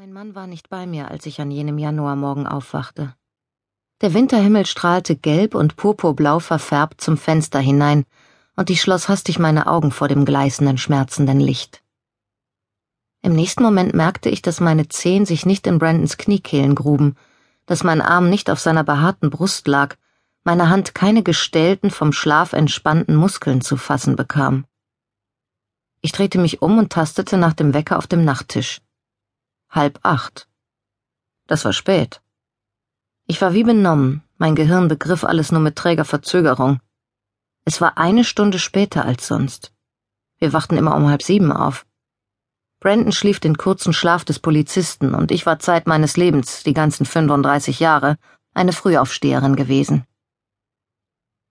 Mein Mann war nicht bei mir, als ich an jenem Januarmorgen aufwachte. Der Winterhimmel strahlte gelb und purpurblau verfärbt zum Fenster hinein, und ich schloss hastig meine Augen vor dem gleißenden, schmerzenden Licht. Im nächsten Moment merkte ich, dass meine Zehen sich nicht in Brandons Kniekehlen gruben, dass mein Arm nicht auf seiner behaarten Brust lag, meine Hand keine gestellten, vom Schlaf entspannten Muskeln zu fassen bekam. Ich drehte mich um und tastete nach dem Wecker auf dem Nachttisch halb acht. Das war spät. Ich war wie benommen, mein Gehirn begriff alles nur mit träger Verzögerung. Es war eine Stunde später als sonst. Wir wachten immer um halb sieben auf. Brandon schlief den kurzen Schlaf des Polizisten und ich war Zeit meines Lebens, die ganzen 35 Jahre, eine Frühaufsteherin gewesen.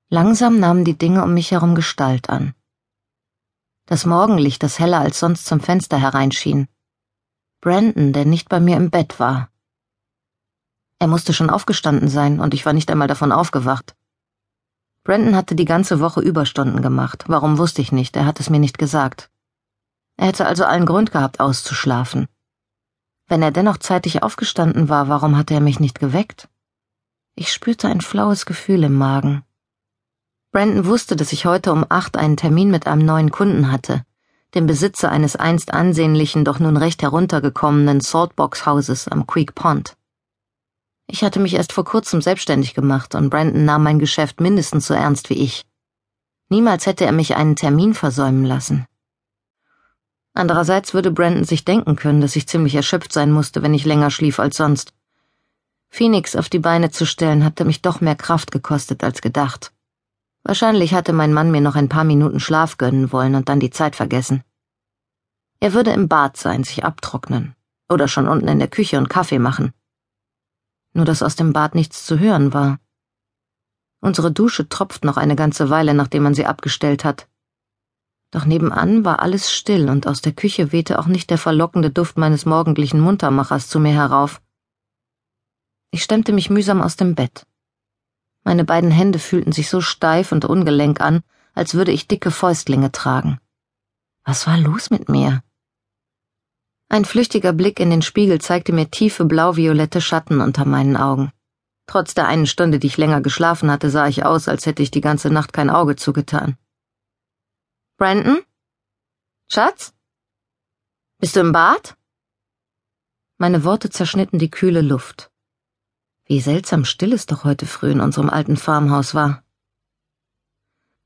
Langsam nahmen die Dinge um mich herum Gestalt an. Das Morgenlicht, das heller als sonst zum Fenster hereinschien, Brandon, der nicht bei mir im Bett war. Er musste schon aufgestanden sein, und ich war nicht einmal davon aufgewacht. Brandon hatte die ganze Woche Überstunden gemacht, warum wusste ich nicht, er hat es mir nicht gesagt. Er hätte also allen Grund gehabt, auszuschlafen. Wenn er dennoch zeitig aufgestanden war, warum hatte er mich nicht geweckt? Ich spürte ein flaues Gefühl im Magen. Brandon wusste, dass ich heute um acht einen Termin mit einem neuen Kunden hatte dem Besitzer eines einst ansehnlichen, doch nun recht heruntergekommenen Saltbox-Hauses am Creek Pond. Ich hatte mich erst vor kurzem selbstständig gemacht und Brandon nahm mein Geschäft mindestens so ernst wie ich. Niemals hätte er mich einen Termin versäumen lassen. Andererseits würde Brandon sich denken können, dass ich ziemlich erschöpft sein musste, wenn ich länger schlief als sonst. Phoenix auf die Beine zu stellen, hatte mich doch mehr Kraft gekostet als gedacht. Wahrscheinlich hatte mein Mann mir noch ein paar Minuten Schlaf gönnen wollen und dann die Zeit vergessen. Er würde im Bad sein, sich abtrocknen. Oder schon unten in der Küche und Kaffee machen. Nur dass aus dem Bad nichts zu hören war. Unsere Dusche tropft noch eine ganze Weile, nachdem man sie abgestellt hat. Doch nebenan war alles still und aus der Küche wehte auch nicht der verlockende Duft meines morgendlichen Muntermachers zu mir herauf. Ich stemmte mich mühsam aus dem Bett. Meine beiden Hände fühlten sich so steif und ungelenk an, als würde ich dicke Fäustlinge tragen. Was war los mit mir? Ein flüchtiger Blick in den Spiegel zeigte mir tiefe blau-violette Schatten unter meinen Augen. Trotz der einen Stunde, die ich länger geschlafen hatte, sah ich aus, als hätte ich die ganze Nacht kein Auge zugetan. Brandon? Schatz? Bist du im Bad? Meine Worte zerschnitten die kühle Luft. Wie seltsam still es doch heute früh in unserem alten Farmhaus war.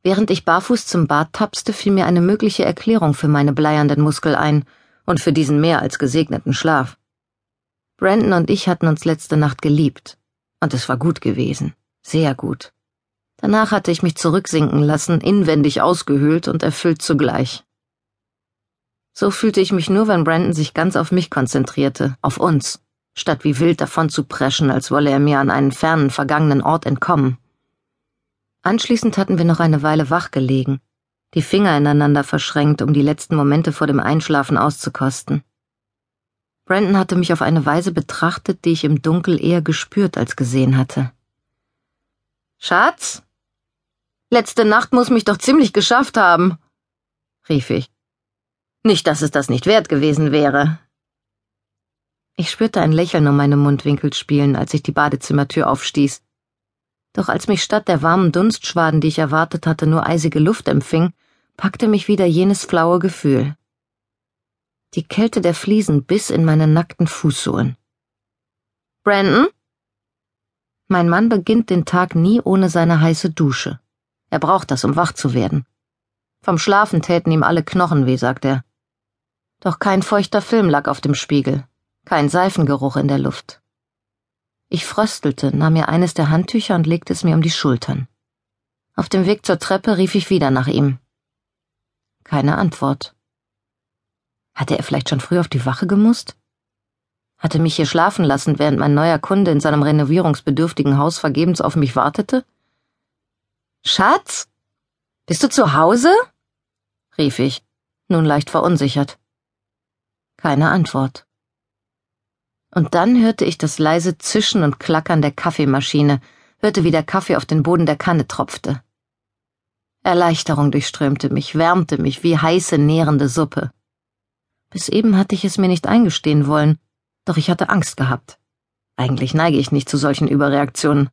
Während ich barfuß zum Bad tapste, fiel mir eine mögliche Erklärung für meine bleiernden Muskel ein und für diesen mehr als gesegneten Schlaf. Brandon und ich hatten uns letzte Nacht geliebt. Und es war gut gewesen. Sehr gut. Danach hatte ich mich zurücksinken lassen, inwendig ausgehöhlt und erfüllt zugleich. So fühlte ich mich nur, wenn Brandon sich ganz auf mich konzentrierte, auf uns statt wie wild davon zu preschen, als wolle er mir an einen fernen, vergangenen Ort entkommen. Anschließend hatten wir noch eine Weile wach gelegen, die Finger ineinander verschränkt, um die letzten Momente vor dem Einschlafen auszukosten. Brandon hatte mich auf eine Weise betrachtet, die ich im Dunkel eher gespürt als gesehen hatte. Schatz? Letzte Nacht muss mich doch ziemlich geschafft haben, rief ich. Nicht, dass es das nicht wert gewesen wäre, ich spürte ein Lächeln um meine Mundwinkel spielen, als ich die Badezimmertür aufstieß. Doch als mich statt der warmen Dunstschwaden, die ich erwartet hatte, nur eisige Luft empfing, packte mich wieder jenes flaue Gefühl. Die Kälte der Fliesen biss in meine nackten Fußsohlen. Brandon? Mein Mann beginnt den Tag nie ohne seine heiße Dusche. Er braucht das, um wach zu werden. Vom Schlafen täten ihm alle Knochen weh, sagt er. Doch kein feuchter Film lag auf dem Spiegel, kein Seifengeruch in der Luft. Ich fröstelte, nahm mir eines der Handtücher und legte es mir um die Schultern. Auf dem Weg zur Treppe rief ich wieder nach ihm. Keine Antwort. Hatte er vielleicht schon früh auf die Wache gemusst? Hatte mich hier schlafen lassen, während mein neuer Kunde in seinem renovierungsbedürftigen Haus vergebens auf mich wartete? Schatz? Bist du zu Hause? rief ich, nun leicht verunsichert. Keine Antwort. Und dann hörte ich das leise Zischen und Klackern der Kaffeemaschine, hörte, wie der Kaffee auf den Boden der Kanne tropfte. Erleichterung durchströmte mich, wärmte mich wie heiße, nährende Suppe. Bis eben hatte ich es mir nicht eingestehen wollen, Doch ich hatte Angst gehabt. Eigentlich neige ich nicht zu solchen Überreaktionen.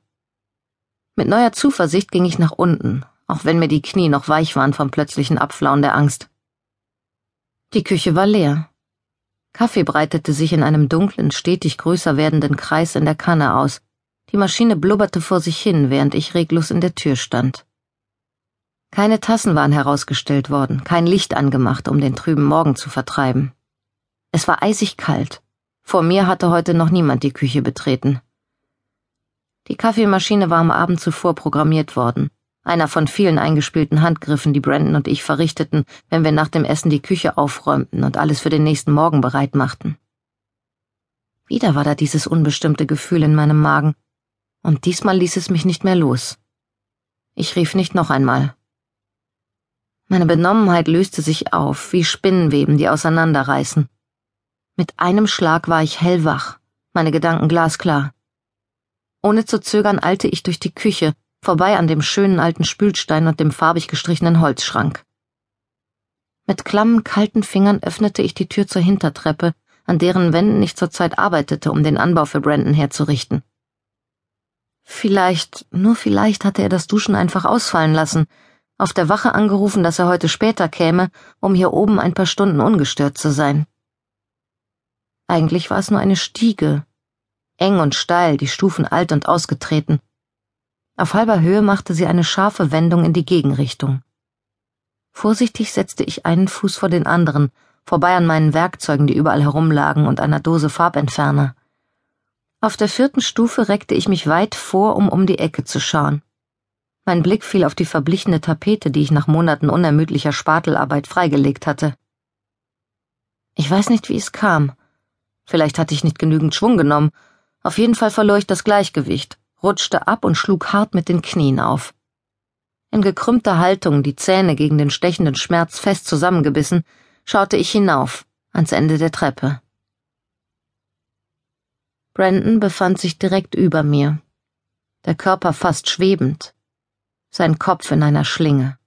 Mit neuer Zuversicht ging ich nach unten, auch wenn mir die Knie noch weich waren vom plötzlichen Abflauen der Angst. Die Küche war leer. Kaffee breitete sich in einem dunklen, stetig größer werdenden Kreis in der Kanne aus. Die Maschine blubberte vor sich hin, während ich reglos in der Tür stand. Keine Tassen waren herausgestellt worden, kein Licht angemacht, um den trüben Morgen zu vertreiben. Es war eisig kalt. Vor mir hatte heute noch niemand die Küche betreten. Die Kaffeemaschine war am Abend zuvor programmiert worden, einer von vielen eingespielten Handgriffen, die Brandon und ich verrichteten, wenn wir nach dem Essen die Küche aufräumten und alles für den nächsten Morgen bereit machten. Wieder war da dieses unbestimmte Gefühl in meinem Magen, und diesmal ließ es mich nicht mehr los. Ich rief nicht noch einmal. Meine Benommenheit löste sich auf, wie Spinnenweben, die auseinanderreißen. Mit einem Schlag war ich hellwach, meine Gedanken glasklar. Ohne zu zögern eilte ich durch die Küche, vorbei an dem schönen alten Spülstein und dem farbig gestrichenen Holzschrank. Mit klammen, kalten Fingern öffnete ich die Tür zur Hintertreppe, an deren Wänden ich zurzeit arbeitete, um den Anbau für Brandon herzurichten. Vielleicht, nur vielleicht hatte er das Duschen einfach ausfallen lassen, auf der Wache angerufen, dass er heute später käme, um hier oben ein paar Stunden ungestört zu sein. Eigentlich war es nur eine Stiege, eng und steil, die Stufen alt und ausgetreten. Auf halber Höhe machte sie eine scharfe Wendung in die Gegenrichtung. Vorsichtig setzte ich einen Fuß vor den anderen, vorbei an meinen Werkzeugen, die überall herumlagen, und einer Dose Farbentferner. Auf der vierten Stufe reckte ich mich weit vor, um um die Ecke zu schauen. Mein Blick fiel auf die verblichene Tapete, die ich nach Monaten unermüdlicher Spatelarbeit freigelegt hatte. Ich weiß nicht, wie es kam. Vielleicht hatte ich nicht genügend Schwung genommen. Auf jeden Fall verlor ich das Gleichgewicht, rutschte ab und schlug hart mit den Knien auf. In gekrümmter Haltung, die Zähne gegen den stechenden Schmerz fest zusammengebissen, schaute ich hinauf, ans Ende der Treppe. Brandon befand sich direkt über mir, der Körper fast schwebend, sein Kopf in einer Schlinge.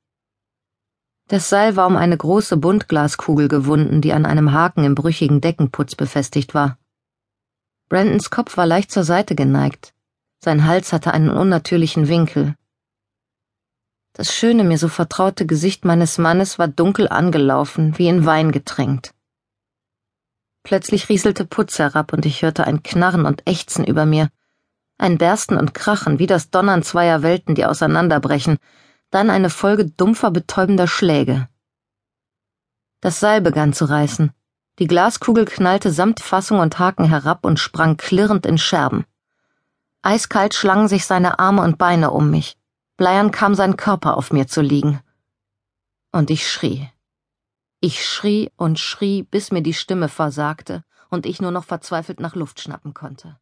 Das Seil war um eine große Buntglaskugel gewunden, die an einem Haken im brüchigen Deckenputz befestigt war. Brandons Kopf war leicht zur Seite geneigt, sein Hals hatte einen unnatürlichen Winkel. Das schöne, mir so vertraute Gesicht meines Mannes war dunkel angelaufen, wie in Wein getränkt. Plötzlich rieselte Putz herab und ich hörte ein Knarren und Ächzen über mir, ein Bersten und Krachen, wie das Donnern zweier Welten, die auseinanderbrechen, dann eine Folge dumpfer, betäubender Schläge. Das Seil begann zu reißen. Die Glaskugel knallte samt Fassung und Haken herab und sprang klirrend in Scherben. Eiskalt schlangen sich seine Arme und Beine um mich. Bleiern kam sein Körper auf mir zu liegen. Und ich schrie. Ich schrie und schrie, bis mir die Stimme versagte und ich nur noch verzweifelt nach Luft schnappen konnte.